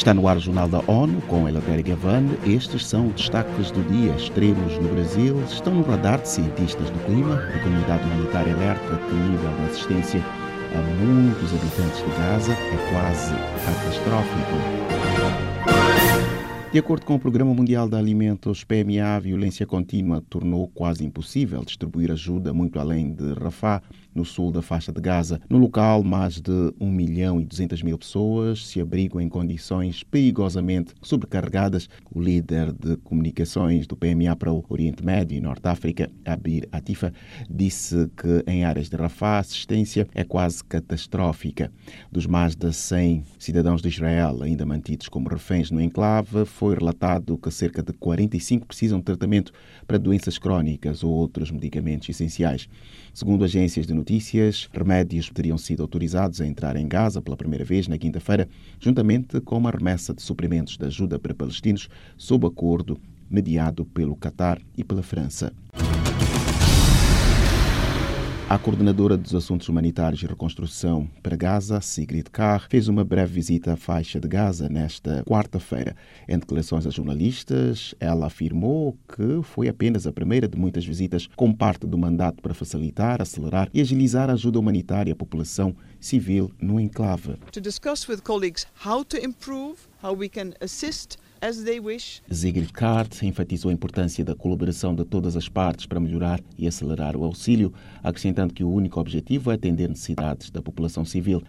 Está no ar o Jornal da ONU com Eleutério Gavan. Estes são os destaques do dia. Extremos no Brasil estão no radar de cientistas do clima. A comunidade humanitária alerta que o nível de assistência a muitos habitantes de Gaza é quase catastrófico. De acordo com o Programa Mundial de Alimentos, PMA, a violência contínua tornou quase impossível distribuir ajuda muito além de Rafah, no sul da faixa de Gaza. No local, mais de 1 milhão e 200 mil pessoas se abrigam em condições perigosamente sobrecarregadas. O líder de comunicações do PMA para o Oriente Médio e Norte África, Abir Atifa, disse que em áreas de Rafah a assistência é quase catastrófica. Dos mais de 100 cidadãos de Israel ainda mantidos como reféns no enclave, foi relatado que cerca de 45 precisam de tratamento para doenças crónicas ou outros medicamentos essenciais. Segundo agências de notícias, remédios teriam sido autorizados a entrar em Gaza pela primeira vez na quinta-feira, juntamente com uma remessa de suprimentos de ajuda para palestinos, sob acordo mediado pelo Catar e pela França. A coordenadora dos assuntos humanitários e reconstrução para Gaza, Sigrid Carr, fez uma breve visita à faixa de Gaza nesta quarta-feira. Em declarações a jornalistas, ela afirmou que foi apenas a primeira de muitas visitas como parte do mandato para facilitar, acelerar e agilizar a ajuda humanitária à população civil no enclave. To discuss with colleagues how Sigrid Kart enfatizou a importância da colaboração de todas as partes para melhorar e acelerar o auxílio, acrescentando que o único objetivo é atender necessidades da população civil.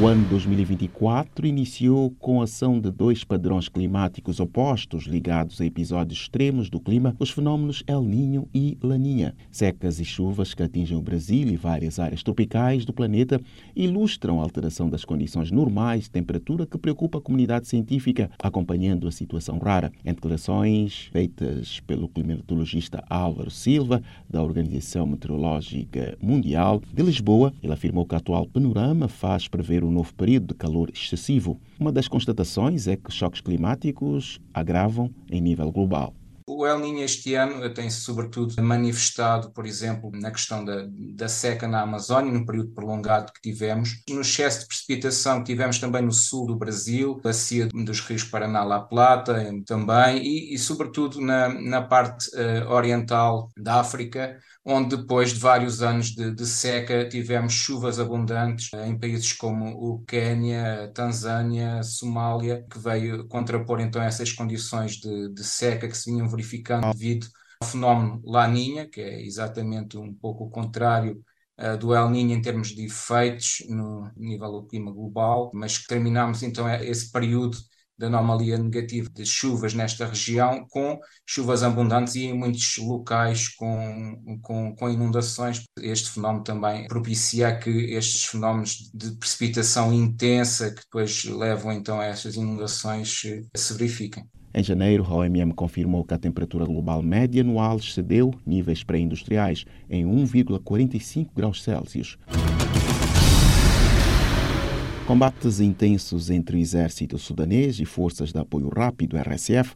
O ano 2024 iniciou com a ação de dois padrões climáticos opostos ligados a episódios extremos do clima, os fenómenos El Niño e Laninha. Secas e chuvas que atingem o Brasil e várias áreas tropicais do planeta ilustram a alteração das condições normais de temperatura que preocupa a comunidade científica, acompanhando a situação rara. Em declarações feitas pelo climatologista Álvaro Silva, da Organização Meteorológica Mundial de Lisboa, ele afirmou que o atual panorama faz prever um novo período de calor excessivo. Uma das constatações é que choques climáticos agravam em nível global. O El Niño este ano tem-se sobretudo manifestado, por exemplo, na questão da, da seca na Amazónia, no período prolongado que tivemos, no excesso de precipitação que tivemos também no sul do Brasil, bacia dos rios Paraná La Plata também, e, e sobretudo na, na parte uh, oriental da África, onde depois de vários anos de, de, seca tivemos chuvas abundantes em países como o Quênia, Tanzânia, Somália, que veio contrapor então essas condições de, de seca que se vinham verificando devido ao fenómeno Laninha, que é exatamente um pouco o contrário uh, do El Niño em termos de efeitos no nível do clima global, mas que terminamos então esse período da anomalia negativa de chuvas nesta região, com chuvas abundantes e em muitos locais com, com, com inundações. Este fenómeno também propicia que estes fenómenos de precipitação intensa, que depois levam então a estas inundações, se verifiquem. Em janeiro, a OMM confirmou que a temperatura global média anual excedeu níveis pré-industriais em 1,45 graus Celsius. Combates intensos entre o exército sudanês e forças de apoio rápido, RSF,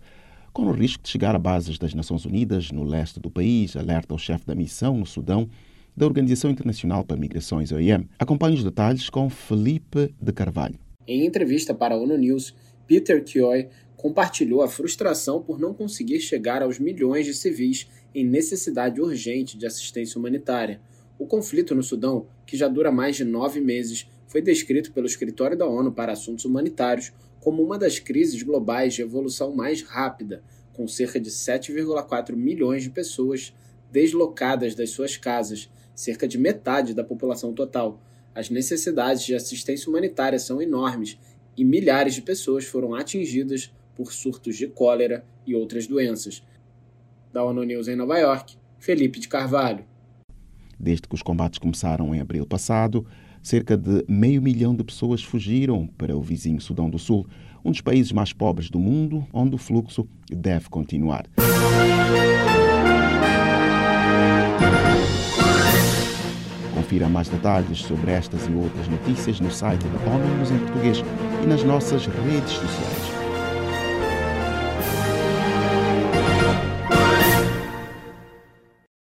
com o risco de chegar a bases das Nações Unidas no leste do país, alerta o chefe da missão no Sudão da Organização Internacional para Migrações, OIM. Acompanhe os detalhes com Felipe de Carvalho. Em entrevista para a ONU News, Peter Kioy compartilhou a frustração por não conseguir chegar aos milhões de civis em necessidade urgente de assistência humanitária. O conflito no Sudão, que já dura mais de nove meses, foi descrito pelo Escritório da ONU para Assuntos Humanitários como uma das crises globais de evolução mais rápida, com cerca de 7,4 milhões de pessoas deslocadas das suas casas, cerca de metade da população total. As necessidades de assistência humanitária são enormes e milhares de pessoas foram atingidas por surtos de cólera e outras doenças. Da ONU News em Nova York, Felipe de Carvalho. Desde que os combates começaram em abril passado, cerca de meio milhão de pessoas fugiram para o vizinho Sudão do Sul, um dos países mais pobres do mundo, onde o fluxo deve continuar. Confira mais detalhes sobre estas e outras notícias no site da ONU em português e nas nossas redes sociais.